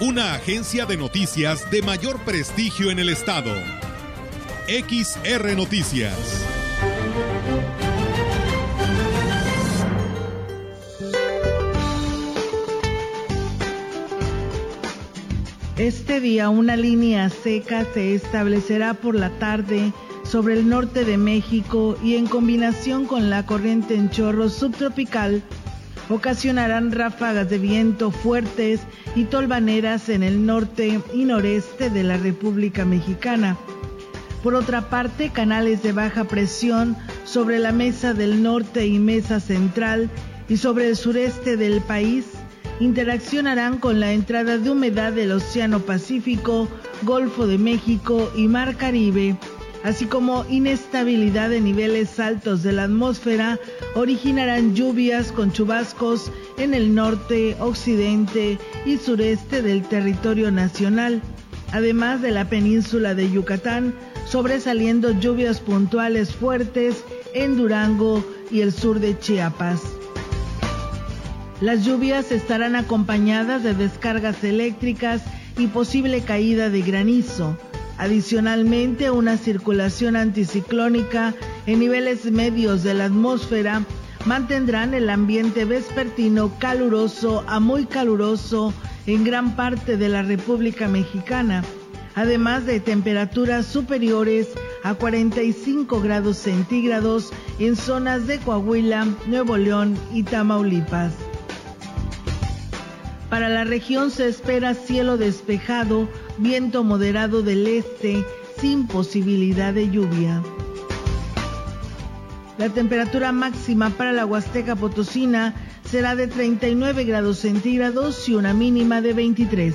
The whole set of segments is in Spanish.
Una agencia de noticias de mayor prestigio en el estado. XR Noticias. Este día una línea seca se establecerá por la tarde sobre el norte de México y en combinación con la corriente en chorro subtropical ocasionarán ráfagas de viento fuertes y tolvaneras en el norte y noreste de la República Mexicana. Por otra parte, canales de baja presión sobre la mesa del norte y mesa central y sobre el sureste del país interaccionarán con la entrada de humedad del Océano Pacífico, Golfo de México y Mar Caribe, así como inestabilidad de niveles altos de la atmósfera, originarán lluvias con chubascos en el norte, occidente y sureste del territorio nacional, además de la península de Yucatán, sobresaliendo lluvias puntuales fuertes en Durango y el sur de Chiapas. Las lluvias estarán acompañadas de descargas eléctricas y posible caída de granizo. Adicionalmente, una circulación anticiclónica en niveles medios de la atmósfera mantendrán el ambiente vespertino caluroso a muy caluroso en gran parte de la República Mexicana, además de temperaturas superiores a 45 grados centígrados en zonas de Coahuila, Nuevo León y Tamaulipas. Para la región se espera cielo despejado, viento moderado del este, sin posibilidad de lluvia. La temperatura máxima para la Huasteca Potosina será de 39 grados centígrados y una mínima de 23.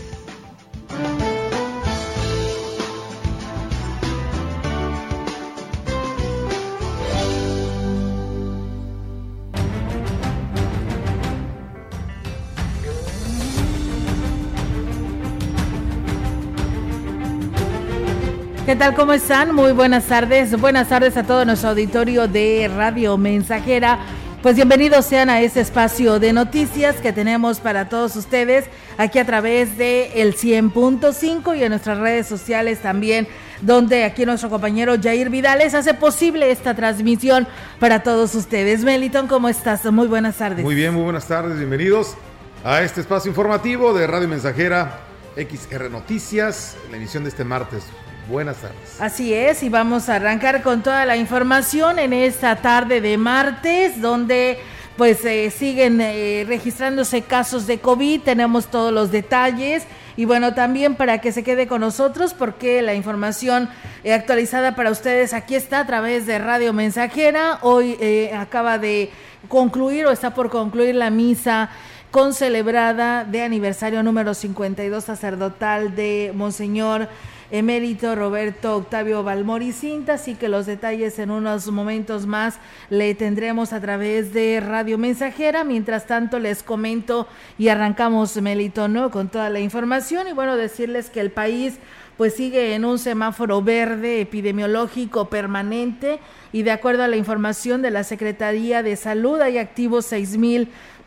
¿Qué tal? ¿Cómo están? Muy buenas tardes. Buenas tardes a todo nuestro auditorio de Radio Mensajera. Pues bienvenidos sean a este espacio de noticias que tenemos para todos ustedes aquí a través de el 100.5 y en nuestras redes sociales también, donde aquí nuestro compañero Jair Vidales hace posible esta transmisión para todos ustedes. Meliton, ¿cómo estás? Muy buenas tardes. Muy bien, muy buenas tardes. Bienvenidos a este espacio informativo de Radio Mensajera XR Noticias, la emisión de este martes Buenas tardes. Así es, y vamos a arrancar con toda la información en esta tarde de martes, donde pues eh, siguen eh, registrándose casos de COVID, tenemos todos los detalles y bueno, también para que se quede con nosotros porque la información eh, actualizada para ustedes aquí está a través de Radio Mensajera. Hoy acaba de concluir o está por concluir la misa concelebrada de aniversario número 52 sacerdotal de Monseñor emérito Roberto Octavio Valmoricinta, así que los detalles en unos momentos más le tendremos a través de Radio Mensajera. Mientras tanto, les comento y arrancamos, Melito, ¿no? Con toda la información y bueno, decirles que el país pues sigue en un semáforo verde epidemiológico permanente y de acuerdo a la información de la Secretaría de Salud hay activos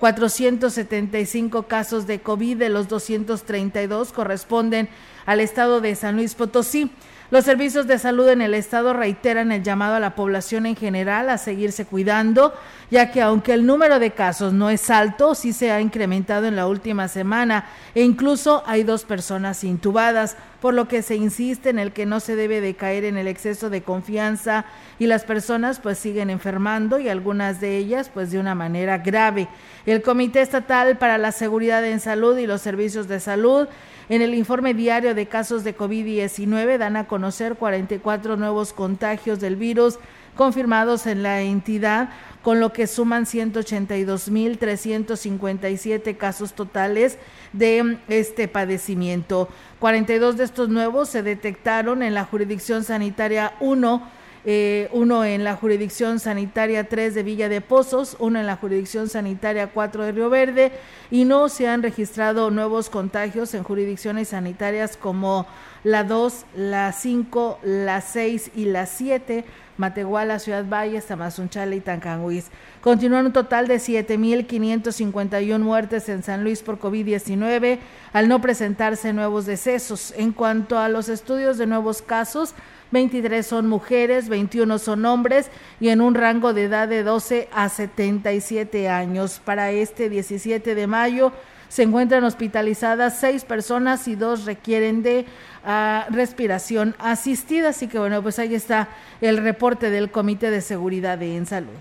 6.475 casos de COVID de los 232 corresponden al estado de San Luis Potosí. Los servicios de salud en el estado reiteran el llamado a la población en general a seguirse cuidando, ya que aunque el número de casos no es alto, sí se ha incrementado en la última semana e incluso hay dos personas intubadas, por lo que se insiste en el que no se debe de caer en el exceso de confianza y las personas pues siguen enfermando y algunas de ellas pues de una manera grave. El Comité Estatal para la Seguridad en Salud y los Servicios de Salud en el informe diario de casos de COVID-19 dan a conocer 44 nuevos contagios del virus confirmados en la entidad, con lo que suman 182.357 casos totales de este padecimiento. 42 de estos nuevos se detectaron en la jurisdicción sanitaria 1 eh, uno en la jurisdicción sanitaria 3 de Villa de Pozos, uno en la jurisdicción sanitaria 4 de Río Verde y no se han registrado nuevos contagios en jurisdicciones sanitarias como la 2, la 5, la 6 y la 7 Matehuala, Ciudad Valles, Tamazunchale y Tancanguis. Continúan un total de 7.551 muertes en San Luis por COVID-19 al no presentarse nuevos decesos. En cuanto a los estudios de nuevos casos, 23 son mujeres, 21 son hombres y en un rango de edad de 12 a 77 años. Para este 17 de mayo se encuentran hospitalizadas seis personas y dos requieren de uh, respiración asistida. Así que bueno, pues ahí está el reporte del Comité de Seguridad de En Salud.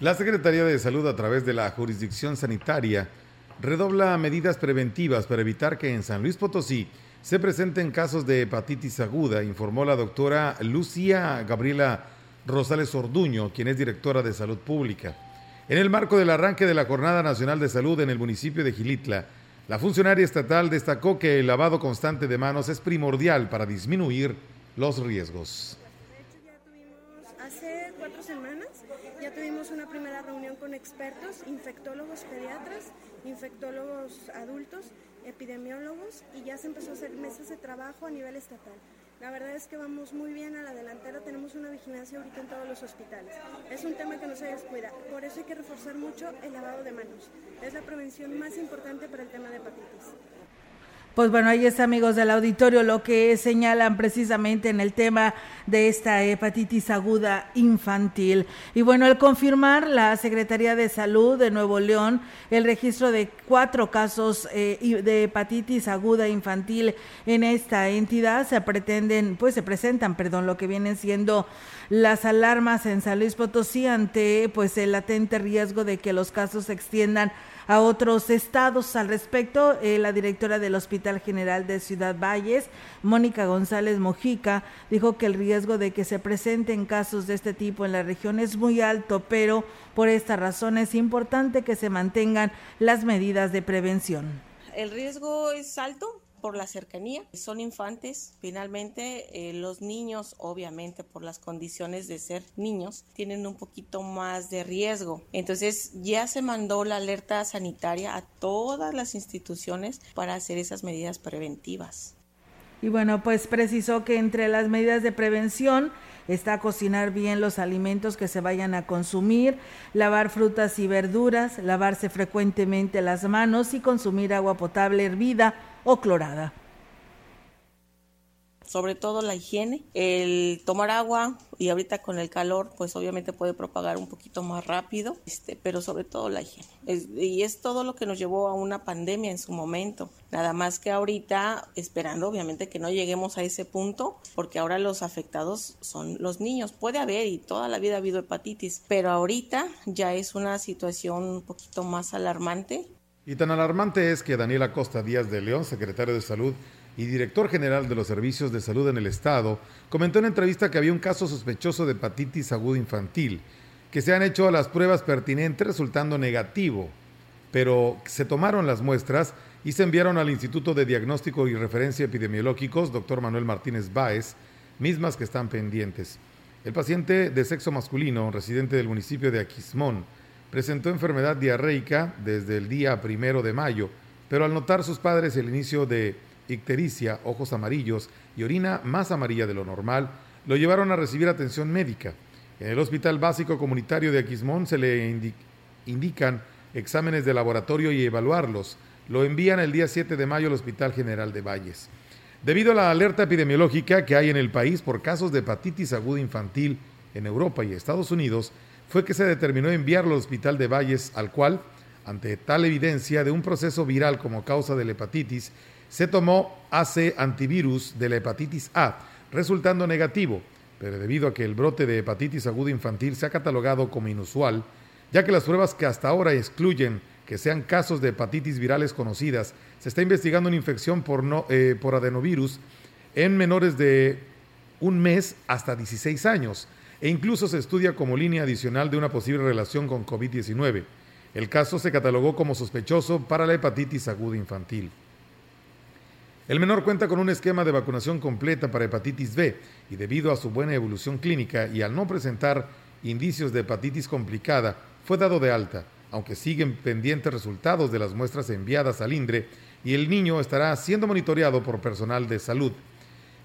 La Secretaría de Salud a través de la jurisdicción sanitaria redobla medidas preventivas para evitar que en San Luis Potosí se presenten casos de hepatitis aguda, informó la doctora Lucía Gabriela Rosales Orduño, quien es directora de Salud Pública. En el marco del arranque de la Jornada Nacional de Salud en el municipio de Gilitla, la funcionaria estatal destacó que el lavado constante de manos es primordial para disminuir los riesgos. hace cuatro semanas ya tuvimos una primera reunión con expertos, infectólogos pediatras, infectólogos adultos, epidemiólogos y ya se empezó a hacer mesas de trabajo a nivel estatal. La verdad es que vamos muy bien a la delantera, tenemos una vigilancia ahorita en todos los hospitales. Es un tema que no se descuida, por eso hay que reforzar mucho el lavado de manos. Es la prevención más importante para el tema de hepatitis. Pues bueno, ahí está, amigos del auditorio, lo que señalan precisamente en el tema de esta hepatitis aguda infantil. Y bueno, al confirmar la Secretaría de Salud de Nuevo León el registro de cuatro casos eh, de hepatitis aguda infantil en esta entidad, se pretenden, pues se presentan, perdón, lo que vienen siendo las alarmas en San Luis Potosí ante pues el latente riesgo de que los casos se extiendan a otros estados. Al respecto, eh, la directora del Hospital General de Ciudad Valles, Mónica González Mojica, dijo que el riesgo de que se presenten casos de este tipo en la región es muy alto, pero por esta razón es importante que se mantengan las medidas de prevención. El riesgo es alto por la cercanía. Son infantes, finalmente eh, los niños, obviamente por las condiciones de ser niños, tienen un poquito más de riesgo. Entonces ya se mandó la alerta sanitaria a todas las instituciones para hacer esas medidas preventivas. Y bueno, pues precisó que entre las medidas de prevención está cocinar bien los alimentos que se vayan a consumir, lavar frutas y verduras, lavarse frecuentemente las manos y consumir agua potable hervida o clorada sobre todo la higiene, el tomar agua y ahorita con el calor pues obviamente puede propagar un poquito más rápido, este, pero sobre todo la higiene. y es todo lo que nos llevó a una pandemia en su momento. Nada más que ahorita esperando obviamente que no lleguemos a ese punto porque ahora los afectados son los niños. Puede haber y toda la vida ha habido hepatitis, pero ahorita ya es una situación un poquito más alarmante. Y tan alarmante es que Daniela Costa Díaz de León, secretario de Salud, y director general de los servicios de salud en el estado, comentó en entrevista que había un caso sospechoso de hepatitis aguda infantil, que se han hecho las pruebas pertinentes resultando negativo, pero se tomaron las muestras y se enviaron al Instituto de Diagnóstico y Referencia Epidemiológicos, doctor Manuel Martínez Báez, mismas que están pendientes. El paciente de sexo masculino, residente del municipio de Aquismón, presentó enfermedad diarreica desde el día primero de mayo, pero al notar sus padres el inicio de ictericia, ojos amarillos y orina más amarilla de lo normal, lo llevaron a recibir atención médica. En el Hospital Básico Comunitario de Aquismón se le indican exámenes de laboratorio y evaluarlos. Lo envían el día 7 de mayo al Hospital General de Valles. Debido a la alerta epidemiológica que hay en el país por casos de hepatitis aguda infantil en Europa y Estados Unidos, fue que se determinó enviarlo al Hospital de Valles, al cual, ante tal evidencia de un proceso viral como causa de la hepatitis, se tomó AC antivirus de la hepatitis A, resultando negativo, pero debido a que el brote de hepatitis aguda infantil se ha catalogado como inusual, ya que las pruebas que hasta ahora excluyen que sean casos de hepatitis virales conocidas, se está investigando una infección por, eh, por adenovirus en menores de un mes hasta 16 años. e incluso se estudia como línea adicional de una posible relación con COVID-19. El caso se catalogó como sospechoso para la hepatitis aguda infantil. El menor cuenta con un esquema de vacunación completa para hepatitis B y debido a su buena evolución clínica y al no presentar indicios de hepatitis complicada, fue dado de alta, aunque siguen pendientes resultados de las muestras enviadas al INDRE y el niño estará siendo monitoreado por personal de salud.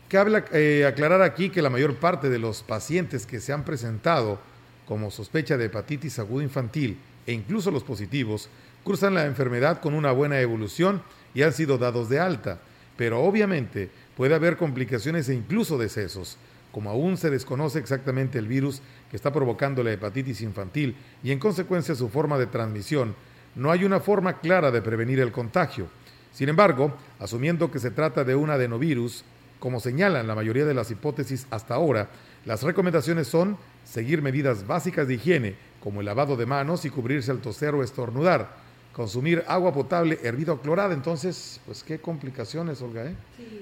Cabe eh, aclarar aquí que la mayor parte de los pacientes que se han presentado como sospecha de hepatitis aguda infantil e incluso los positivos cursan la enfermedad con una buena evolución y han sido dados de alta pero obviamente puede haber complicaciones e incluso decesos. Como aún se desconoce exactamente el virus que está provocando la hepatitis infantil y en consecuencia su forma de transmisión, no hay una forma clara de prevenir el contagio. Sin embargo, asumiendo que se trata de un adenovirus, como señalan la mayoría de las hipótesis hasta ahora, las recomendaciones son seguir medidas básicas de higiene, como el lavado de manos y cubrirse al toser o estornudar, consumir agua potable hervida o clorada. Entonces, pues qué complicaciones, Olga, ¿eh?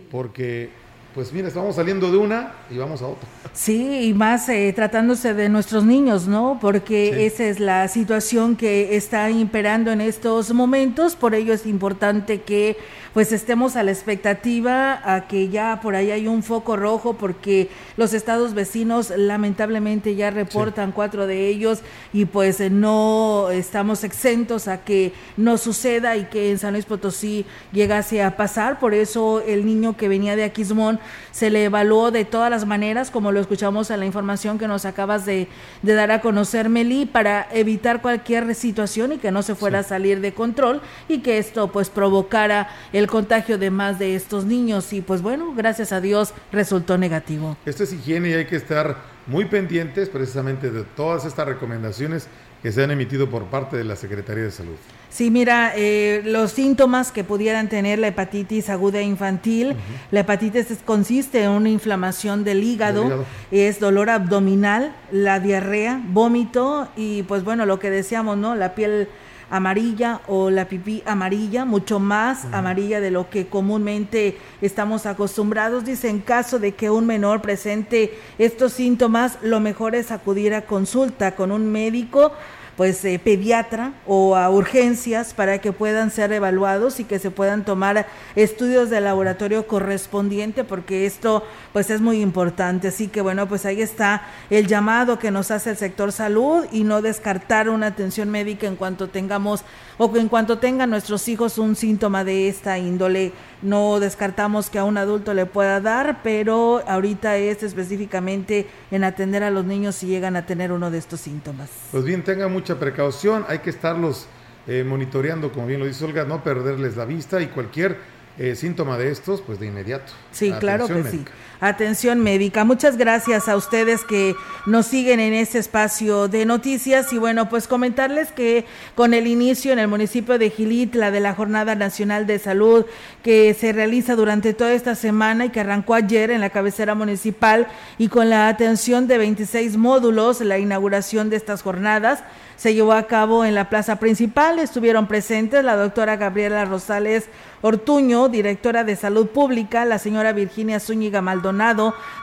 Porque pues mira, estamos saliendo de una y vamos a otra. Sí, y más eh, tratándose de nuestros niños, ¿no? Porque esa es la situación que está imperando en estos momentos, por ello es importante que pues estemos a la expectativa a que ya por ahí hay un foco rojo porque los estados vecinos lamentablemente ya reportan cuatro de ellos y pues no estamos exentos a que no suceda y que en San Luis Potosí llegase a pasar, por eso el niño que venía de Aquismón se le evaluó de todas las maneras, como lo escuchamos en la información que nos acabas de, dar a conocer, Meli, para evitar cualquier situación y que no se fuera a salir de control y que esto pues provocara el contagio de más de estos niños y pues bueno, gracias a Dios resultó negativo. Esto es higiene y hay que estar muy pendientes precisamente de todas estas recomendaciones que se han emitido por parte de la Secretaría de Salud. Sí, mira, eh, los síntomas que pudieran tener la hepatitis aguda infantil, la hepatitis consiste en una inflamación del hígado, es dolor abdominal, la diarrea, vómito y pues bueno, lo que decíamos, ¿no? La piel amarilla o la pipí amarilla, mucho más amarilla de lo que comúnmente estamos acostumbrados. Dice, en caso de que un menor presente estos síntomas, lo mejor es acudir a consulta con un médico pues eh, pediatra o a urgencias para que puedan ser evaluados y que se puedan tomar estudios de laboratorio correspondiente porque esto pues es muy importante. Así que bueno, pues ahí está el llamado que nos hace el sector salud y no descartar una atención médica en cuanto tengamos o en cuanto tengan nuestros hijos un síntoma de esta índole. No descartamos que a un adulto le pueda dar, pero ahorita es específicamente en atender a los niños si llegan a tener uno de estos síntomas. Pues bien, tengan mucha precaución, hay que estarlos eh, monitoreando, como bien lo dice Olga, no perderles la vista y cualquier eh, síntoma de estos, pues de inmediato. Sí, claro que sí atención médica. Muchas gracias a ustedes que nos siguen en este espacio de noticias y bueno, pues comentarles que con el inicio en el municipio de Gilitla de la Jornada Nacional de Salud que se realiza durante toda esta semana y que arrancó ayer en la cabecera municipal y con la atención de 26 módulos, la inauguración de estas jornadas se llevó a cabo en la plaza principal. Estuvieron presentes la doctora Gabriela Rosales Ortuño, directora de Salud Pública, la señora Virginia Zúñiga Maldonado,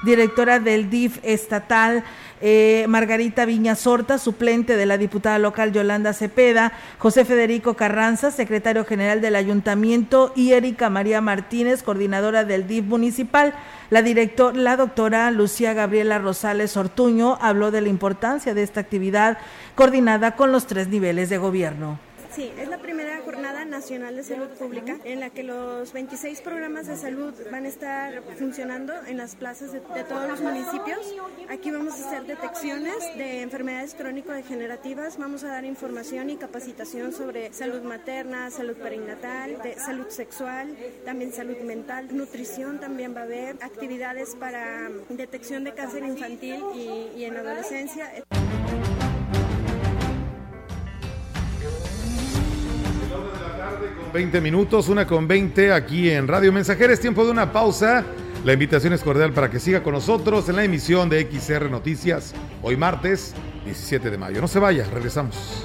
directora del DIF estatal, eh, Margarita Viña Sorta, suplente de la diputada local Yolanda Cepeda, José Federico Carranza, secretario general del ayuntamiento, y Erika María Martínez, coordinadora del DIF municipal. La, director, la doctora Lucía Gabriela Rosales Ortuño habló de la importancia de esta actividad coordinada con los tres niveles de gobierno. Sí, es la primera jornada nacional de salud pública en la que los 26 programas de salud van a estar funcionando en las plazas de, todos los municipios. Aquí vamos a hacer detecciones de enfermedades crónico-degenerativas, vamos a dar información y capacitación sobre salud materna, salud perinatal, salud sexual, también salud mental, nutrición también va a haber, actividades para detección de cáncer infantil y, y en adolescencia. 20 minutos, una con 20 aquí en Radio Mensajera. Es tiempo de una pausa. La invitación es cordial para que siga con nosotros en la emisión de XR Noticias, hoy martes 17 de mayo. No se vaya, regresamos.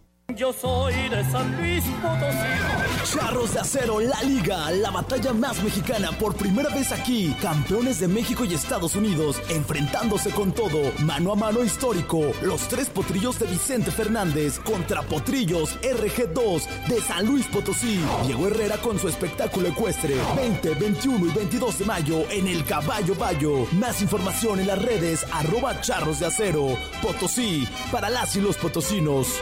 Yo soy de San Luis Potosí. Charros de Acero, la liga, la batalla más mexicana por primera vez aquí. Campeones de México y Estados Unidos, enfrentándose con todo, mano a mano histórico. Los tres potrillos de Vicente Fernández contra potrillos RG2 de San Luis Potosí. Diego Herrera con su espectáculo ecuestre. 20, 21 y 22 de mayo en el Caballo Bayo. Más información en las redes arroba charros de acero. Potosí, para las y los potosinos.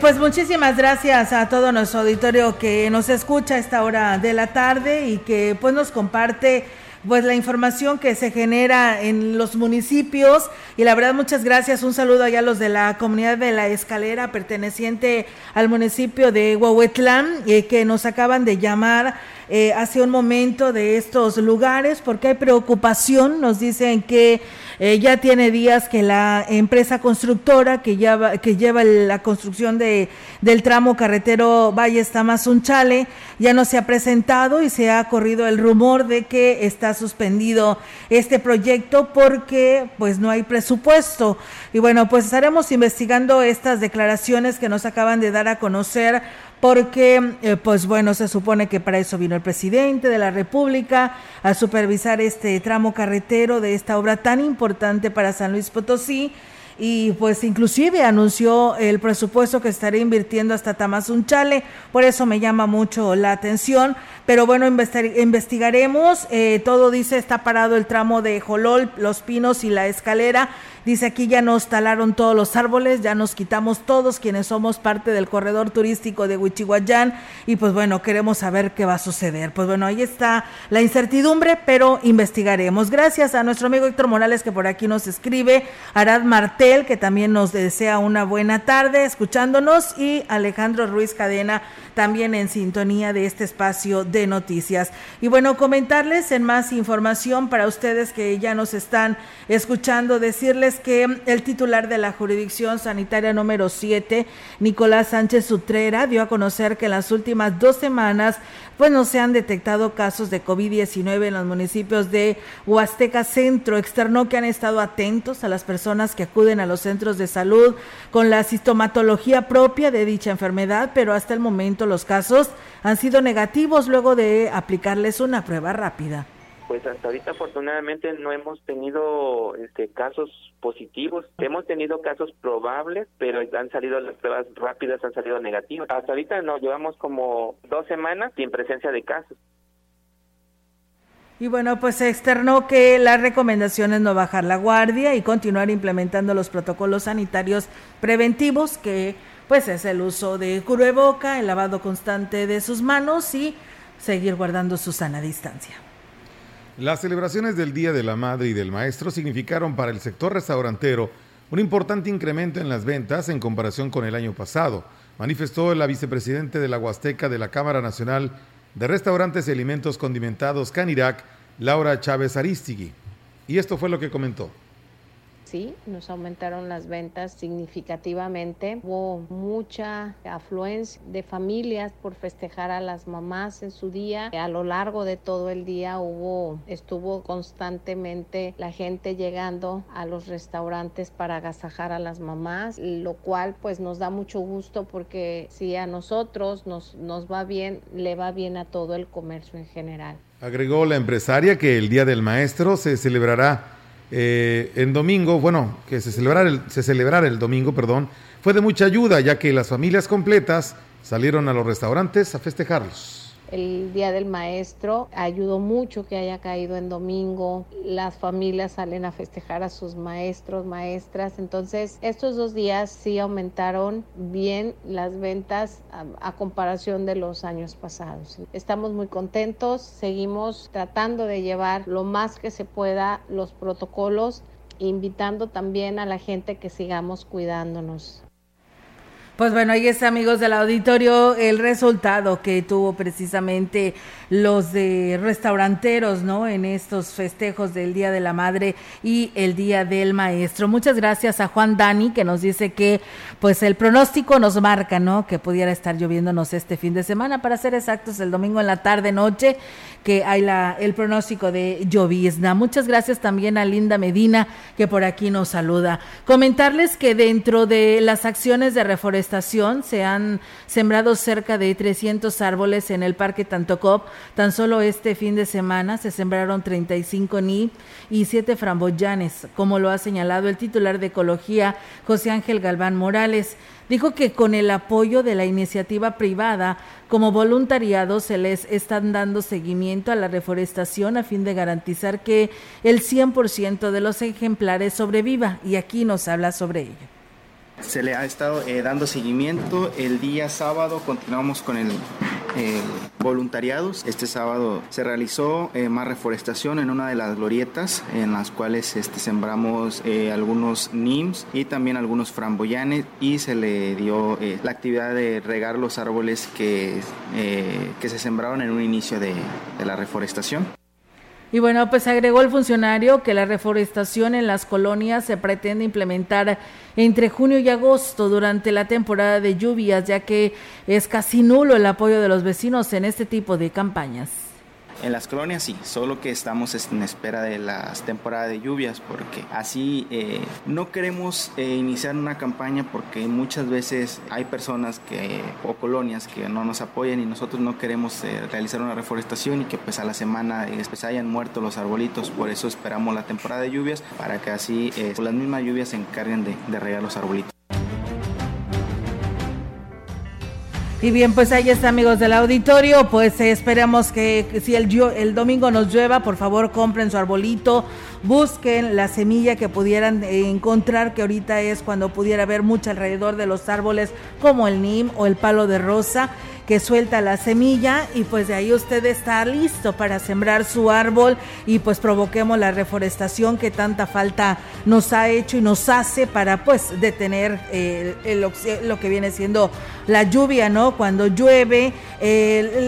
Pues muchísimas gracias a todo nuestro auditorio que nos escucha a esta hora de la tarde y que pues nos comparte pues la información que se genera en los municipios. Y la verdad muchas gracias, un saludo allá a los de la comunidad de la escalera perteneciente al municipio de Huahuetlán eh, que nos acaban de llamar eh, hace un momento de estos lugares porque hay preocupación, nos dicen que eh, ya tiene días que la empresa constructora que lleva, que lleva la construcción de, del tramo carretero Valle Tamazunchale ya no se ha presentado y se ha corrido el rumor de que está suspendido este proyecto porque pues no hay presupuesto. Y bueno, pues estaremos investigando estas declaraciones que nos acaban de dar a conocer porque, eh, pues bueno, se supone que para eso vino el presidente de la República a supervisar este tramo carretero de esta obra tan importante para San Luis Potosí y pues inclusive anunció el presupuesto que estará invirtiendo hasta Tamazunchale, por eso me llama mucho la atención, pero bueno, investigaremos, eh, todo dice está parado el tramo de Jolol, Los Pinos y la escalera, dice aquí ya nos talaron todos los árboles, ya nos quitamos todos quienes somos parte del corredor turístico de Huichihuayán. Y pues bueno, queremos saber qué va a suceder. Pues bueno, ahí está la incertidumbre, pero investigaremos. Gracias a nuestro amigo Héctor Morales que por aquí nos escribe, Arad Marte Gatel, que también nos desea una buena tarde escuchándonos, y Alejandro Ruiz Cadena, también en sintonía de este espacio de noticias. Y bueno, comentarles en más información para ustedes que ya nos están escuchando, decirles que el titular de la jurisdicción sanitaria número 7, Nicolás Sánchez Sutrera, dio a conocer que en las últimas dos semanas pues no se han detectado casos de COVID-19 en los municipios de Huasteca Centro. Externó que han estado atentos a las personas que acuden a los centros de salud con la sintomatología propia de dicha enfermedad, pero hasta el momento los casos han sido negativos luego de aplicarles una prueba rápida pues hasta ahorita afortunadamente no hemos tenido este, casos positivos. Hemos tenido casos probables, pero han salido las pruebas rápidas, han salido negativas. Hasta ahorita no, llevamos como dos semanas sin presencia de casos. Y bueno, pues se externó que la recomendación es no bajar la guardia y continuar implementando los protocolos sanitarios preventivos, que pues es el uso de boca, el lavado constante de sus manos y seguir guardando su sana distancia. Las celebraciones del Día de la Madre y del Maestro significaron para el sector restaurantero un importante incremento en las ventas en comparación con el año pasado, manifestó la vicepresidente de la Huasteca de la Cámara Nacional de Restaurantes y Alimentos Condimentados Canirac, Laura Chávez Aristigui. Y esto fue lo que comentó nos aumentaron las ventas significativamente. Hubo mucha afluencia de familias por festejar a las mamás en su día. A lo largo de todo el día hubo, estuvo constantemente la gente llegando a los restaurantes para agasajar a las mamás, lo cual pues nos da mucho gusto porque si a nosotros nos, nos va bien, le va bien a todo el comercio en general. Agregó la empresaria que el Día del Maestro se celebrará eh, en domingo, bueno, que se celebrara, el, se celebrara el domingo, perdón, fue de mucha ayuda, ya que las familias completas salieron a los restaurantes a festejarlos el Día del Maestro ayudó mucho que haya caído en domingo. Las familias salen a festejar a sus maestros, maestras. Entonces, estos dos días sí aumentaron bien las ventas a, comparación de los años pasados. Estamos muy contentos, seguimos tratando de llevar lo más que se pueda los protocolos, invitando también a la gente que sigamos cuidándonos. Pues bueno, ahí está, amigos del auditorio, el resultado que tuvo precisamente los de restauranteros, ¿no? En estos festejos del Día de la Madre y el Día del Maestro. Muchas gracias a Juan Dani, que nos dice que, pues, el pronóstico nos marca, ¿no? Que pudiera estar lloviéndonos este fin de semana, para ser exactos, el domingo en la tarde, noche, que hay la, el pronóstico de llovizna. Muchas gracias también a Linda Medina, que por aquí nos saluda. Comentarles que dentro de las acciones de reforestación se han sembrado cerca de 300 árboles en el Parque Tantocop. Tan solo este fin de semana se sembraron 35 ni y 7 framboyanes, como lo ha señalado el titular de Ecología, José Ángel Galván Morales. Dijo que con el apoyo de la iniciativa privada, como voluntariado, se les están dando seguimiento a la reforestación a fin de garantizar que el 100% de los ejemplares sobreviva. Y aquí nos habla sobre ello. Se le ha estado eh, dando seguimiento. El día sábado continuamos con el eh, voluntariados. Este sábado se realizó eh, más reforestación en una de las glorietas en las cuales este, sembramos eh, algunos NIMS y también algunos framboyanes y se le dio la actividad de regar los árboles que, que se sembraron en un inicio de la reforestación. Y bueno, pues agregó el funcionario que la reforestación en las colonias se pretende implementar entre junio y agosto durante la temporada de lluvias, ya que es casi nulo el apoyo de los vecinos en este tipo de campañas. En las colonias sí, solo que estamos en espera de las temporadas de lluvias porque así eh, no queremos eh, iniciar una campaña porque muchas veces hay personas que o colonias que no nos apoyan y nosotros no queremos eh, realizar una reforestación y que pues a la semana después hayan muerto los arbolitos, por eso esperamos la temporada de lluvias para que así las mismas lluvias se encarguen de, de regar los arbolitos. Y bien, pues ahí está, amigos del auditorio. Pues eh, esperamos que, si el, el domingo nos llueva, por favor compren su arbolito, busquen la semilla que pudieran encontrar, que ahorita es cuando pudiera haber mucho alrededor de los árboles, como el nim o el palo de rosa. que suelta la semilla y pues de ahí usted está listo para sembrar su árbol y pues provoquemos la reforestación que tanta falta nos ha hecho y nos hace para pues detener eh, lo que viene siendo la lluvia, ¿no? Cuando llueve,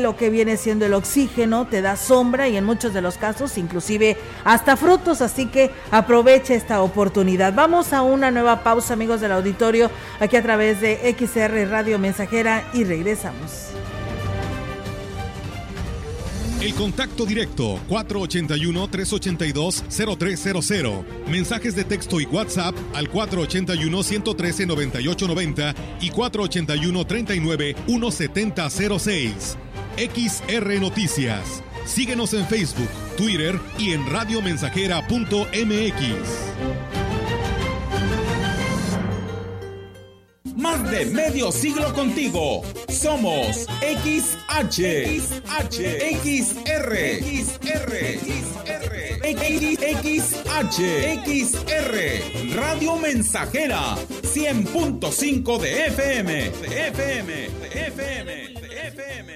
lo que viene siendo el oxígeno te da sombra y en muchos de los casos inclusive hasta frutos, así que aproveche esta oportunidad. Vamos a una nueva pausa, amigos del auditorio, aquí a través de XR Radio Mensajera y regresamos. El contacto directo 481-382-0300. Mensajes de texto y WhatsApp al 481-113-9890 y 481-39-1706. XR Noticias. Síguenos en Facebook, Twitter y en radiomensajera.mx. Más de medio siglo contigo. Somos XH, XH, XR, XR, XR, XR, Radio Mensajera, 100.5 de FM, de FM, de FM, FM,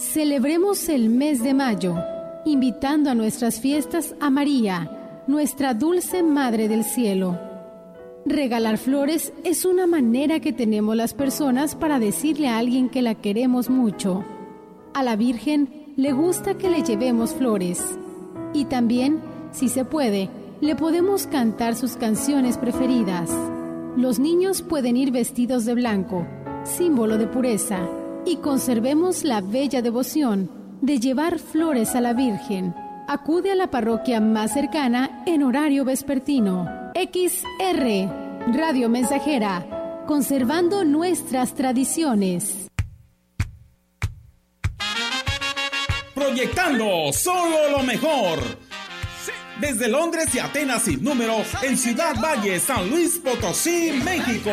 Celebremos el mes de mayo, invitando a nuestras fiestas a María, nuestra dulce Madre del Cielo. Regalar flores es una manera que tenemos las personas para decirle a alguien que la queremos mucho. A la Virgen le gusta que le llevemos flores. Y también, si se puede, le podemos cantar sus canciones preferidas. Los niños pueden ir vestidos de blanco, símbolo de pureza y conservemos la bella devoción de llevar flores a la Virgen. Acude a la parroquia más cercana en horario vespertino. XR, Radio Mensajera, conservando nuestras tradiciones. Proyectando solo lo mejor. Desde Londres y Atenas sin número, en Ciudad Valle, San Luis Potosí, México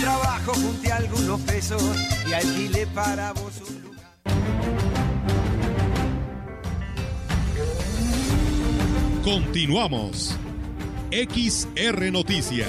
Trabajo junté algunos pesos y alquilé para vos un lugar. Continuamos. XR Noticias.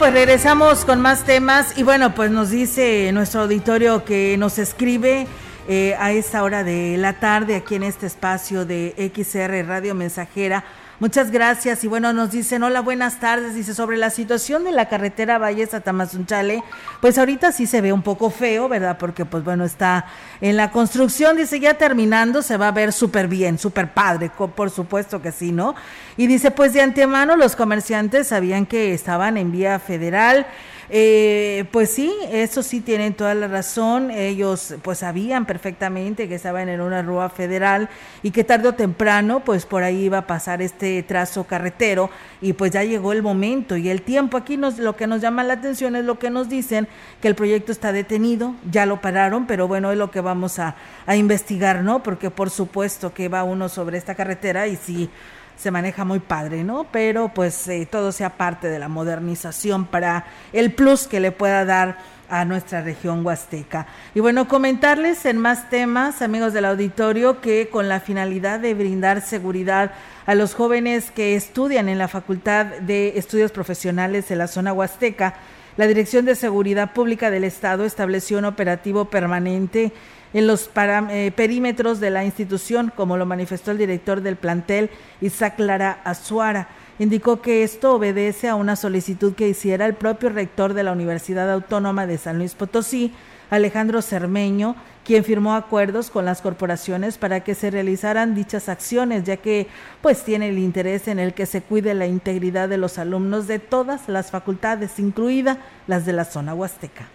Pues regresamos con más temas y bueno, pues nos dice nuestro auditorio que nos escribe eh, a esta hora de la tarde aquí en este espacio de XR Radio Mensajera. Muchas gracias y bueno, nos dicen, hola, buenas tardes, dice sobre la situación de la carretera Valles a Tamazunchale, pues ahorita sí se ve un poco feo, ¿verdad? Porque pues bueno, está en la construcción, dice, ya terminando, se va a ver súper bien, súper padre, por supuesto que sí, ¿no? Y dice, pues de antemano los comerciantes sabían que estaban en vía federal, eh, pues sí, eso sí tienen toda la razón. Ellos pues sabían perfectamente que estaban en una rúa federal y que tarde o temprano pues por ahí iba a pasar este trazo carretero y pues ya llegó el momento y el tiempo. Aquí nos, lo que nos llama la atención es lo que nos dicen que el proyecto está detenido, ya lo pararon, pero bueno, es lo que vamos a, investigar, ¿no? Porque por supuesto que va uno sobre esta carretera y sí se maneja muy padre, ¿no? Pero pues eh, todo sea parte de la modernización para el plus que le pueda dar a nuestra región huasteca. Y bueno, comentarles en más temas, amigos del auditorio, que con la finalidad de brindar seguridad a los jóvenes que estudian en la Facultad de Estudios Profesionales de la zona huasteca, la Dirección de Seguridad Pública del Estado estableció un operativo permanente en los para- eh, perímetros de la institución, como lo manifestó el director del plantel, Isaac Lara Azuara. Indicó que esto obedece a una solicitud que hiciera el propio rector de la Universidad Autónoma de San Luis Potosí, Alejandro Cermeño, quien firmó acuerdos con las corporaciones para que se realizaran dichas acciones, ya que pues tiene el interés en el que se cuide la integridad de los alumnos de todas las facultades, incluida las de la zona huasteca.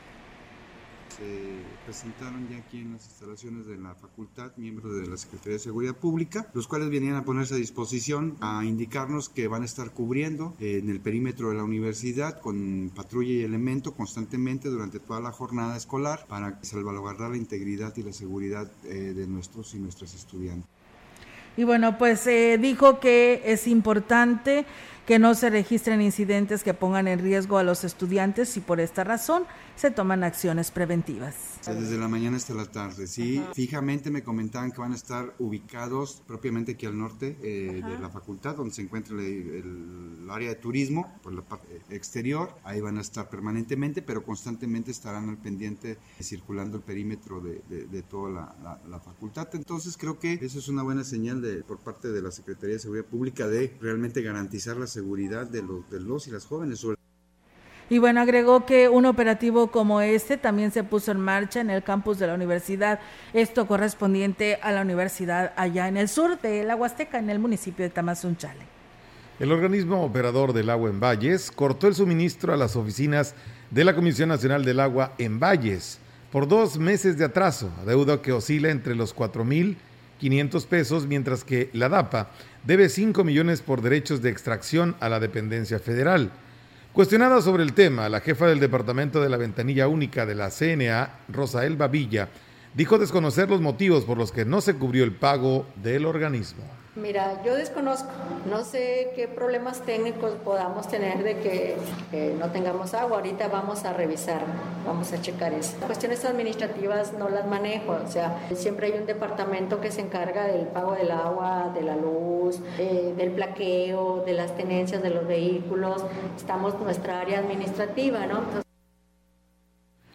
se presentaron ya aquí en las instalaciones de la facultad miembros de la Secretaría de Seguridad Pública, los cuales venían a ponerse a disposición a indicarnos que van a estar cubriendo eh, en el perímetro de la universidad con patrulla y elemento constantemente durante toda la jornada escolar para salvaguardar la integridad y la seguridad eh, de nuestros y nuestras estudiantes. Y bueno, pues eh, dijo que es importante que no se registren incidentes que pongan en riesgo a los estudiantes y por esta razón se toman acciones preventivas. Desde la mañana hasta la tarde, sí. Fijamente me comentaban que van a estar ubicados propiamente aquí al norte eh, de la facultad, donde se encuentra el, el área de turismo, por la parte exterior. Ahí van a estar permanentemente, pero constantemente estarán al pendiente circulando el perímetro de, de- de toda la, la- la facultad. Entonces creo que eso es una buena señal de, por parte de la Secretaría de Seguridad Pública de realmente garantizar la seguridad de los, de los y las jóvenes, sobre Y bueno, agregó que un operativo como este también se puso en marcha en el campus de la universidad, esto correspondiente a la universidad allá en el sur de la Huasteca, en el municipio de Tamazunchale. El organismo operador del agua en Valles cortó el suministro a las oficinas de la Comisión Nacional del Agua en Valles por dos meses de atraso, deuda que oscila entre los 4.500 pesos, mientras que la DAPA debe 5 millones por derechos de extracción a la dependencia federal. Cuestionada sobre el tema, la jefa del Departamento de la Ventanilla Única de la CNA, Rosa Elba Villa, dijo desconocer los motivos por los que no se cubrió el pago del organismo. Mira, yo desconozco, no sé qué problemas técnicos podamos tener de que eh, no tengamos agua. Ahorita vamos a revisar, vamos a checar eso. Cuestiones administrativas no las manejo, o sea, siempre hay un departamento que se encarga del pago del agua, de la luz, eh, del plaqueo, de las tenencias de los vehículos. Estamos nuestra área administrativa, ¿no?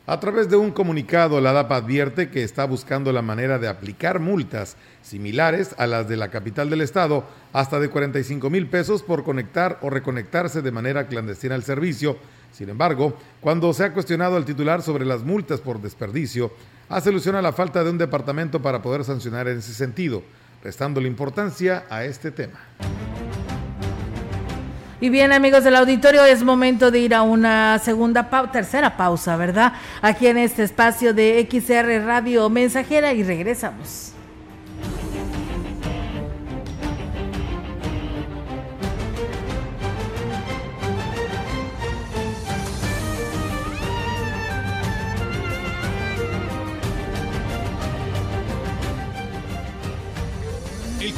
A través de un comunicado, la DAPA advierte que está buscando la manera de aplicar multas similares a las de la capital del estado, hasta de 45 mil pesos por conectar o reconectarse de manera clandestina al servicio. Sin embargo, cuando se ha cuestionado al titular sobre las multas por desperdicio, hace alusión a la falta de un departamento para poder sancionar en ese sentido, restándole importancia a este tema. Y bien, amigos del auditorio, es momento de ir a una segunda tercera pausa, ¿verdad? Aquí en este espacio de XR Radio Mensajera y regresamos.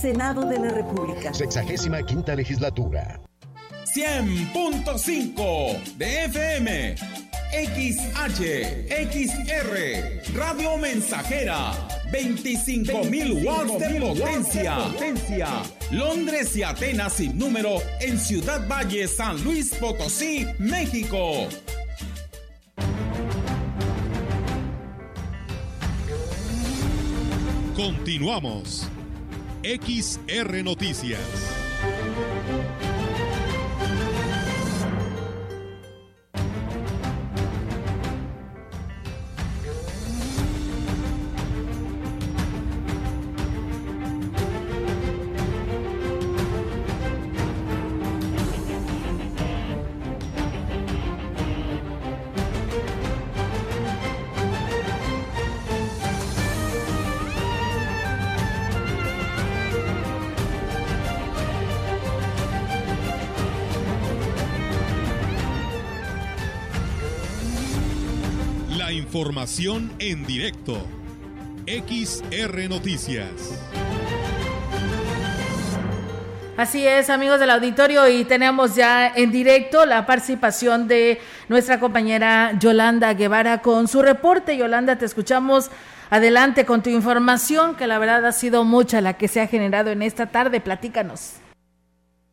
Senado de la República. Sexagésima quinta legislatura. 100.5 de FM. XH, XR, Radio Mensajera, 25.000 watts de potencia. potencia. Londres y Atenas sin número en Ciudad Valle, San Luis Potosí, México. Continuamos. XR Noticias. Información en directo. XR Noticias. Así es, amigos del auditorio, y tenemos ya en directo la participación de nuestra compañera Yolanda Guevara con su reporte. Yolanda, te escuchamos adelante con tu información, que la verdad ha sido mucha la que se ha generado en esta tarde. Platícanos.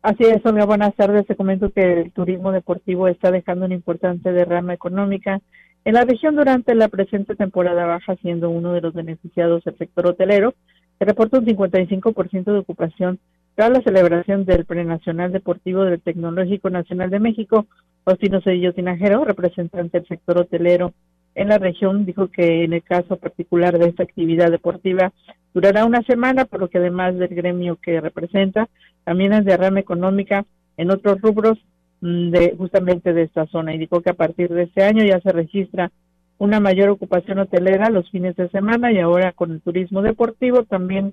Así es, Sonia, buenas tardes. Te comento que el turismo deportivo está dejando una importante derrama económica en la región durante la presente temporada baja, siendo uno de los beneficiados el sector hotelero, se reporta un 55% de ocupación tras la celebración del Prenacional Deportivo del Tecnológico Nacional de México. Faustino Cedillo Tinajero, representante del sector hotelero en la región, dijo que en el caso particular de esta actividad deportiva durará una semana, por lo que además del gremio que representa, también es derrama económica en otros rubros de justamente de esta zona. Indicó que a partir de este año ya se registra una mayor ocupación hotelera los fines de semana y ahora con el turismo deportivo también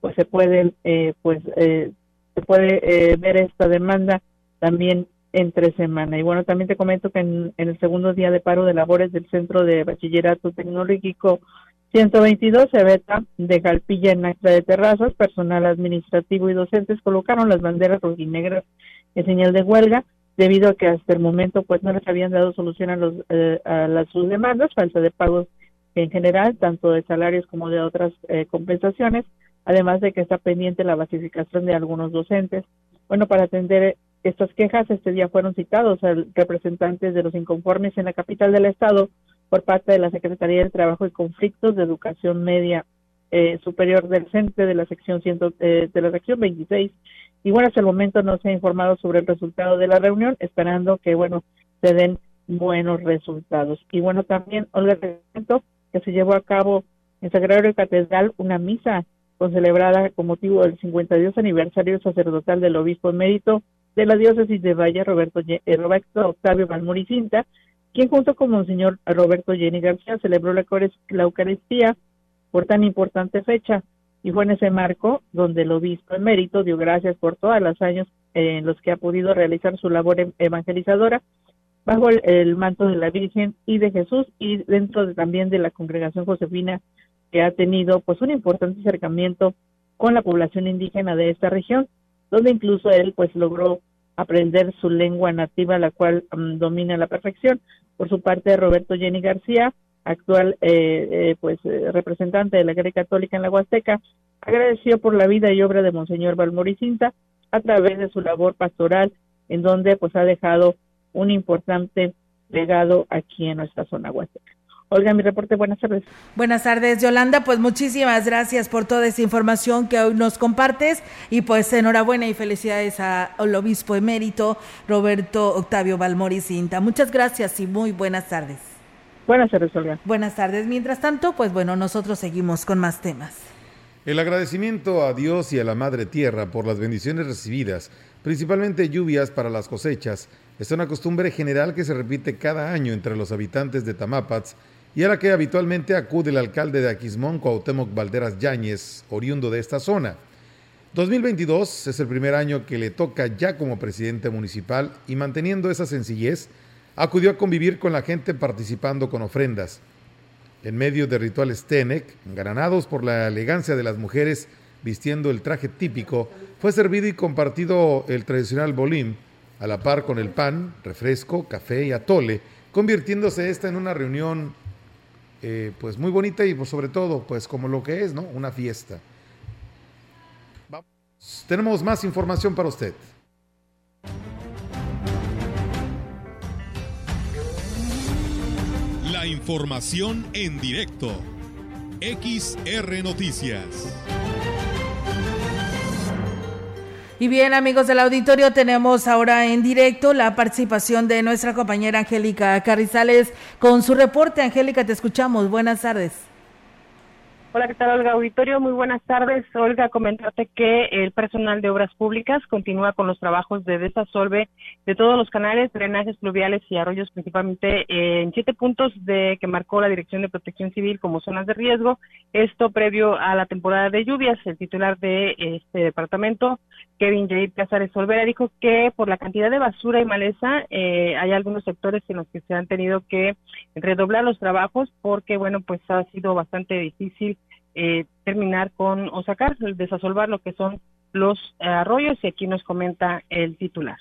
pues se puede eh, pues eh, se puede eh, ver esta demanda también entre semana y bueno también te comento que en, el segundo día de paro de labores del centro de bachillerato tecnológico 122 Cebeta de Jalpilla en Acta de Terrazas, personal administrativo y docentes colocaron las banderas rojinegras en señal de huelga debido a que hasta el momento pues no les habían dado solución a, los, eh, a las, sus demandas, falta de pagos en general, tanto de salarios como de otras eh, compensaciones, además de que está pendiente la basificación de algunos docentes. Bueno, para atender estas quejas, este día fueron citados representantes de los inconformes en la capital del estado por parte de la Secretaría del Trabajo y Conflictos de Educación Media eh, Superior del Centro de la sección ciento, eh, de la sección 26 y bueno hasta el momento no se ha informado sobre el resultado de la reunión esperando que bueno se den buenos resultados y bueno también Olga que se llevó a cabo en Sagrario Catedral una misa con celebrada con motivo del 52 aniversario sacerdotal del obispo mérito de la diócesis de Valle Roberto, eh, Roberto Octavio Valmoricinta quien junto con Monseñor Roberto Jenny García celebró la, Eucaristía por tan importante fecha. Y fue en ese marco donde el obispo emérito dio gracias por todos los años en los que ha podido realizar su labor evangelizadora bajo el, manto de la Virgen y de Jesús y dentro también de la congregación josefina que ha tenido pues un importante acercamiento con la población indígena de esta región, donde incluso él pues logró aprender su lengua nativa, la cual mm, domina a la perfección. Por su parte, Roberto Jenny García, actual eh, eh, pues eh, representante de la Iglesia Católica en la Huasteca, agradeció por la vida y obra de Monseñor Valmoricinta a través de su labor pastoral, en donde pues ha dejado un importante legado aquí en nuestra zona huasteca. Olga, mi reporte, buenas tardes. Buenas tardes, Yolanda. Pues muchísimas gracias por toda esa información que hoy nos compartes y pues enhorabuena y felicidades al obispo emérito Roberto Octavio Balmori Cinta. Muchas gracias y muy buenas tardes. Buenas tardes, Olga. Buenas tardes. Mientras tanto, pues bueno, nosotros seguimos con más temas. El agradecimiento a Dios y a la Madre Tierra por las bendiciones recibidas, principalmente lluvias para las cosechas, es una costumbre general que se repite cada año entre los habitantes de Tamapats y a la que habitualmente acude el alcalde de Aquismón, Cuauhtémoc Valderas Yáñez, oriundo de esta zona. 2022 es el primer año que le toca ya como presidente municipal y manteniendo esa sencillez, acudió a convivir con la gente participando con ofrendas. En medio de rituales Tenec, engranados por la elegancia de las mujeres vistiendo el traje típico, fue servido y compartido el tradicional bolim, a la par con el pan, refresco, café y atole, convirtiéndose esta en una reunión eh, pues muy bonita y pues, sobre todo pues como lo que es, ¿no? Una fiesta. Tenemos más información para usted. Información en directo. XR Noticias. Y bien, amigos del auditorio, tenemos ahora en directo la participación de nuestra compañera Angélica Carrizales con su reporte. Angélica, te escuchamos. Buenas tardes. Hola, ¿qué tal, Olga Auditorio? Muy buenas tardes. Olga, comentarte que el personal de Obras Públicas continúa con los trabajos de desasolve de todos los canales, drenajes pluviales y arroyos, principalmente en siete puntos de que marcó la Dirección de Protección Civil como zonas de riesgo. Esto previo a la temporada de lluvias. El titular de este departamento, Kevin Jair Casares Olvera, dijo que por la cantidad de basura y maleza eh, hay algunos sectores en los que se han tenido que redoblar los trabajos porque, bueno, pues ha sido bastante difícil eh, terminar con o sacar, desasolvar lo que son los arroyos y aquí nos comenta el titular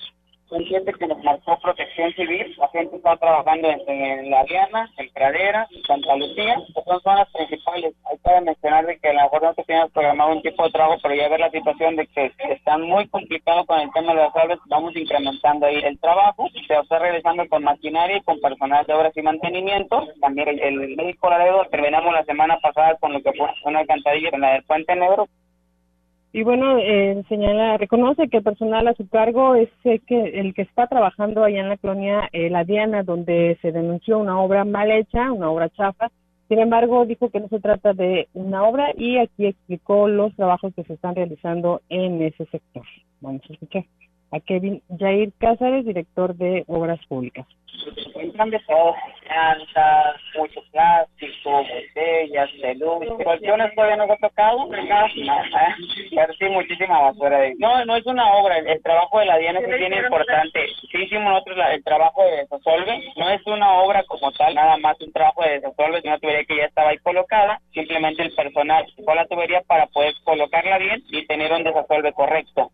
gente que nos marcó protección civil. La gente está trabajando en, La Diana, en Pradera, en Santa Lucía, son zonas principales. Hay que mencionar de que a lo mejor no tiene programado un tipo de trabajo, pero ya ver la situación de que están muy complicados con el tema de las obras, vamos incrementando ahí el trabajo. Se está realizando con maquinaria y con personal de obras y mantenimiento. También el, el médico Laredo terminamos la semana pasada con lo que fue una alcantarilla en la del Puente Negro, y bueno, eh, señala, reconoce que el personal a su cargo es el que, el que está trabajando allá en la colonia eh, La Diana, donde se denunció una obra mal hecha, una obra chafa. Sin embargo, dijo que no se trata de una obra y aquí explicó los trabajos que se están realizando en ese sector. Vamos a escuchar. A Kevin Jair Cázares, director de Obras Públicas se de todo, llantas, mucho plástico, botellas, peluches, colchones todavía no ha tocado, pero sí muchísima basura. No, no es una obra, el, trabajo de la DIAN es bien importante. Sí hicimos nosotros el trabajo de desasolve, no es una obra como tal, nada más un trabajo de desasolve, es una tubería que ya estaba ahí colocada, simplemente el personal fue la tubería para poder colocarla bien y tener un desasolve correcto.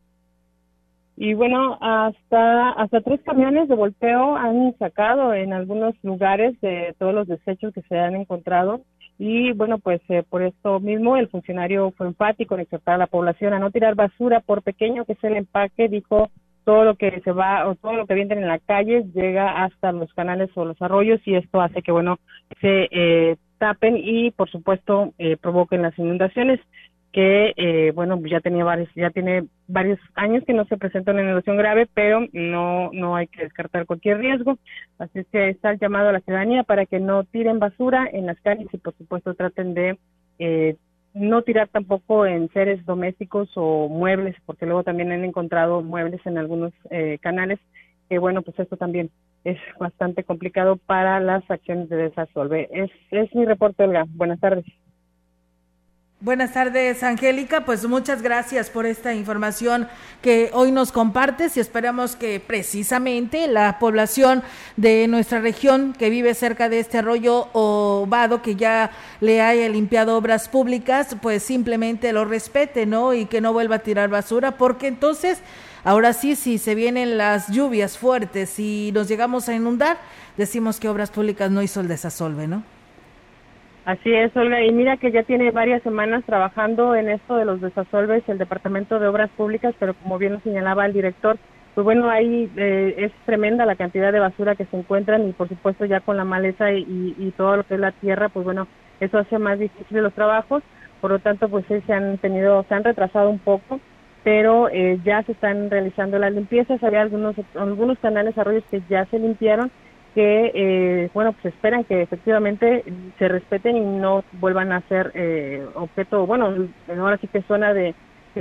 Y bueno, hasta, hasta tres camiones de volteo han sacado en algunos lugares de todos los desechos que se han encontrado. Y bueno, pues eh, por esto mismo el funcionario fue enfático en exhortar a la población a no tirar basura por pequeño que sea el empaque, dijo todo lo que se va o todo lo que viene en la calle llega hasta los canales o los arroyos y esto hace que bueno se eh, tapen y por supuesto eh, provoquen las inundaciones que eh, bueno ya tenía varios ya tiene varios años que no se presenta una inundación grave pero no no hay que descartar cualquier riesgo. Así es que está el llamado a la ciudadanía para que no tiren basura en las calles y por supuesto traten de eh, no tirar tampoco en seres domésticos o muebles porque luego también han encontrado muebles en algunos eh, canales que bueno pues esto también es bastante complicado para las acciones de desasolve es es mi reporte Olga. Buenas tardes Buenas tardes, Angélica. Pues muchas gracias por esta información que hoy nos compartes y esperamos que precisamente la población de nuestra región que vive cerca de este arroyo o vado que ya le haya limpiado obras públicas, pues simplemente lo respete, ¿no? Y que no vuelva a tirar basura, porque entonces, ahora sí, si se vienen las lluvias fuertes y nos llegamos a inundar, decimos que obras públicas no hizo el desasolve, ¿no? Así es, Olga, y mira que ya tiene varias semanas trabajando en esto de los desasolves el Departamento de Obras Públicas, pero como bien lo señalaba el director, pues bueno, ahí eh, es tremenda la cantidad de basura que se encuentran y por supuesto ya con la maleza y, todo lo que es la tierra, pues bueno, eso hace más difícil los trabajos, por lo tanto pues sí se han tenido, se han retrasado un poco, pero eh, ya se están realizando las limpiezas, había algunos, algunos canales arroyos que ya se limpiaron, que, eh, bueno, pues esperan que efectivamente se respeten y no vuelvan a ser eh, objeto, bueno, ahora sí que zona de,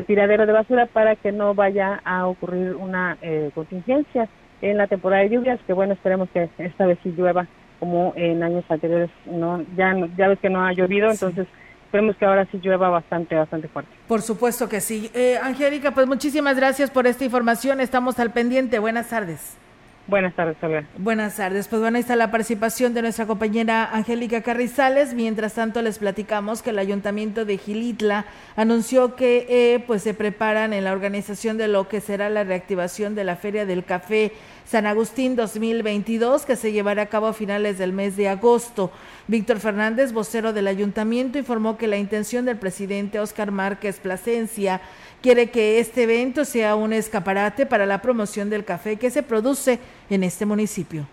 tiradero de basura para que no vaya a ocurrir una eh, contingencia en la temporada de lluvias, que bueno, esperemos que esta vez sí llueva como en años anteriores, no ya ya ves que no ha llovido, entonces esperemos que ahora sí llueva bastante, bastante fuerte. Por supuesto que sí. Angélica, pues muchísimas gracias por esta información, estamos al pendiente, buenas tardes. Buenas tardes, Olga. Buenas tardes. Pues bueno, ahí está la participación de nuestra compañera Angélica Carrizales. Mientras tanto, les platicamos que el Ayuntamiento de Gilitla anunció que eh, pues se preparan en la organización de lo que será la reactivación de la Feria del Café San Agustín 2022, que se llevará a cabo a finales del mes de agosto. Víctor Fernández, vocero del ayuntamiento, informó que la intención del presidente Oscar Márquez Plasencia quiere que este evento sea un escaparate para la promoción del café que se produce en este municipio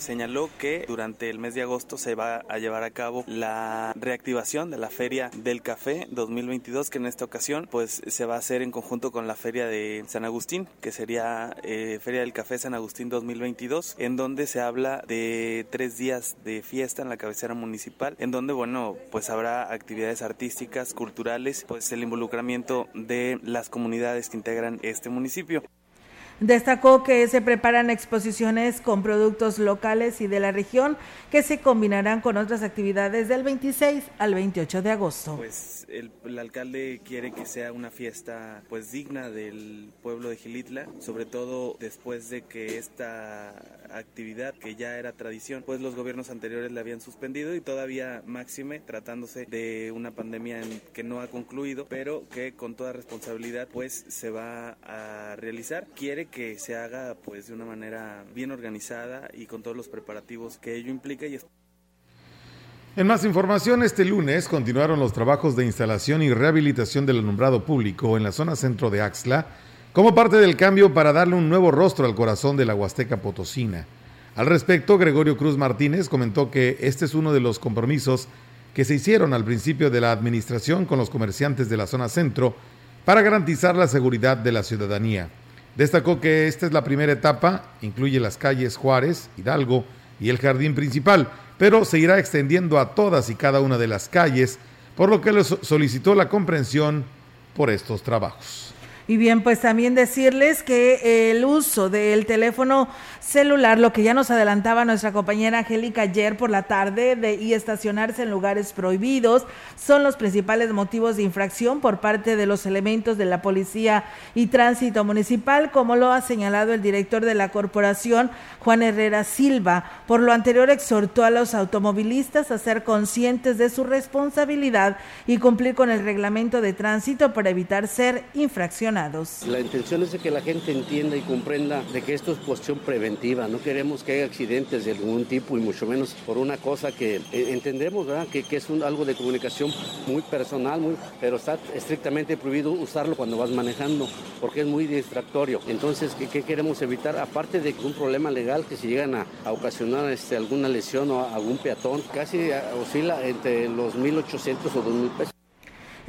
señaló que durante el mes de agosto se va a llevar a cabo la reactivación de la Feria del Café 2022, que en esta ocasión pues se va a hacer en conjunto con la Feria de San Agustín, que sería eh, Feria del Café San Agustín 2022, en donde se habla de tres días de fiesta en la cabecera municipal, en donde bueno pues habrá actividades artísticas, culturales, pues el involucramiento de las comunidades que integran este municipio. Destacó que se preparan exposiciones con productos locales y de la región que se combinarán con otras actividades del 26 al 28 de agosto. Pues el, alcalde quiere que sea una fiesta pues digna del pueblo de Gilitla, sobre todo después de que esta actividad que ya era tradición, pues los gobiernos anteriores la habían suspendido y todavía máxime tratándose de una pandemia que no ha concluido, pero que con toda responsabilidad pues se va a realizar. Quiere que se haga pues de una manera bien organizada y con todos los preparativos que ello implica y en más información, este lunes continuaron los trabajos de instalación y rehabilitación del alumbrado público en la zona centro de Axla, como parte del cambio para darle un nuevo rostro al corazón de la Huasteca Potosina. Al respecto, Gregorio Cruz Martínez comentó que este es uno de los compromisos que se hicieron al principio de la administración con los comerciantes de la zona centro para garantizar la seguridad de la ciudadanía. Destacó que esta es la primera etapa, incluye las calles Juárez, Hidalgo y el jardín principal, pero se irá extendiendo a todas y cada una de las calles, por lo que le solicitó la comprensión por estos trabajos. Y bien, pues también decirles que el uso del teléfono celular, lo que ya nos adelantaba nuestra compañera Angélica ayer por la tarde, de, y estacionarse en lugares prohibidos, son los principales motivos de infracción por parte de los elementos de la Policía y Tránsito Municipal, como lo ha señalado el director de la corporación, Juan Herrera Silva. Por lo anterior, exhortó a los automovilistas a ser conscientes de su responsabilidad y cumplir con el reglamento de tránsito para evitar ser infraccionados. La intención es que la gente entienda y comprenda de que esto es cuestión preventiva. No queremos que haya accidentes de algún tipo y mucho menos por una cosa que eh, entendemos, ¿verdad? Que, es algo de comunicación muy personal, muy, pero está estrictamente prohibido usarlo cuando vas manejando porque es muy distractorio. Entonces, ¿qué, queremos evitar? Aparte de un problema legal que si llegan a, a ocasionar este, alguna lesión o a algún peatón, casi oscila entre los 1.800 o 2.000 pesos.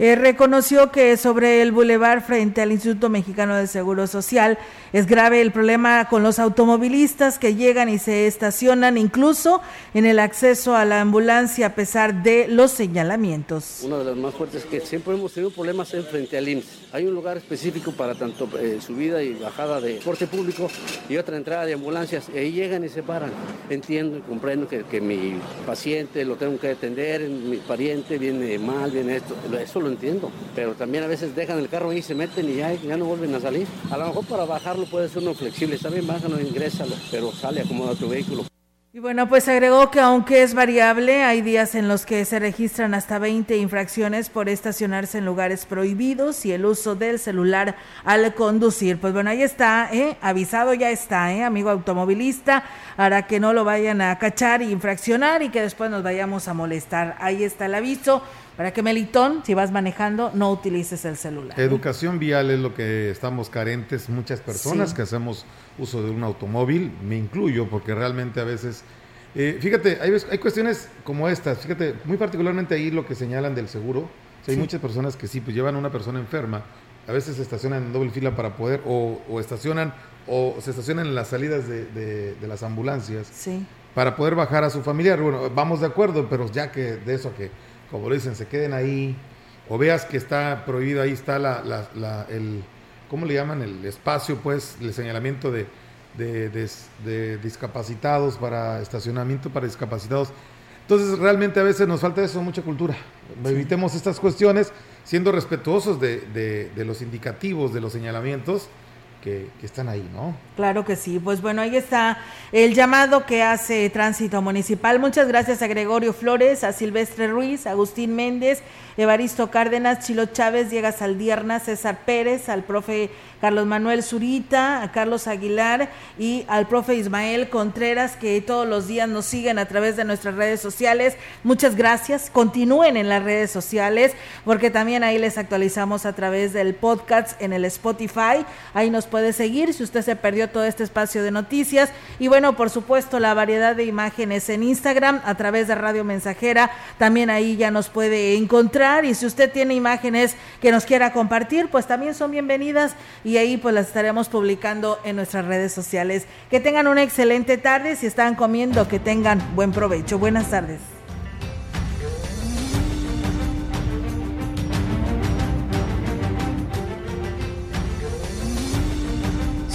Eh, reconoció que sobre el bulevar frente al Instituto Mexicano de Seguro Social es grave el problema con los automovilistas que llegan y se estacionan incluso en el acceso a la ambulancia a pesar de los señalamientos. Una de las más fuertes es que siempre hemos tenido problemas en frente al IMSS. Hay un lugar específico para tanto eh, subida y bajada de transporte público y otra entrada de ambulancias. Ahí llegan y se paran. Entiendo y comprendo que, que mi paciente lo tengo que atender, mi pariente viene mal, viene esto. Eso lo entiendo, pero también a veces dejan el carro ahí y se meten y ya, ya no vuelven a salir. A lo mejor para bajarlo puede ser uno flexible, está bien, bájalo, ingrésalo, pero sale, acomoda tu vehículo. Y bueno, pues agregó que aunque es variable, hay días en los que se registran hasta 20 infracciones por estacionarse en lugares prohibidos y el uso del celular al conducir. Pues bueno, ahí está, ¿eh? avisado ya está, ¿eh? amigo automovilista, para que no lo vayan a cachar y infraccionar y que después nos vayamos a molestar. Ahí está el aviso para que Melitón, si vas manejando, no utilices el celular. Educación vial es lo que estamos carentes muchas personas Sí. que hacemos uso de un automóvil, me incluyo porque realmente a veces, eh, fíjate, hay, hay cuestiones como estas, fíjate, muy particularmente ahí lo que señalan del seguro, o sea, hay Sí. muchas personas que sí, pues llevan a una persona enferma, a veces se estacionan en doble fila para poder, o, o estacionan, o se estacionan en las salidas de, de- de las ambulancias Sí. para poder bajar a su familiar. Bueno, vamos de acuerdo, pero ya que de eso a que, como lo dicen, se queden ahí, o veas que está prohibido, ahí está la, la- la- el, ¿cómo le llaman? El espacio, pues, el señalamiento de, de, discapacitados para estacionamiento para discapacitados. Entonces, realmente a veces nos falta eso, mucha cultura. Evitemos estas cuestiones siendo respetuosos de, de- de los indicativos, de los señalamientos que, están ahí, ¿no? Claro que sí. Pues bueno, ahí está el llamado que hace Tránsito Municipal. Muchas gracias a Gregorio Flores, a Silvestre Ruiz, a Agustín Méndez, Evaristo Cárdenas, Chilo Chávez, Diego Saldierna, César Pérez, al profe Carlos Manuel Zurita, a Carlos Aguilar y al profe Ismael Contreras, que todos los días nos siguen a través de nuestras redes sociales. Muchas gracias. Continúen en las redes sociales, porque también ahí les actualizamos a través del podcast en el Spotify. Ahí nos puede seguir si usted se perdió todo este espacio de noticias. Y bueno, por supuesto, la variedad de imágenes en Instagram a través de Radio Mensajera. También ahí ya nos puede encontrar. Y si usted tiene imágenes que nos quiera compartir, pues también son bienvenidas. Y ahí pues las estaremos publicando en nuestras redes sociales. Que tengan una excelente tarde. Si están comiendo, que tengan buen provecho. Buenas tardes.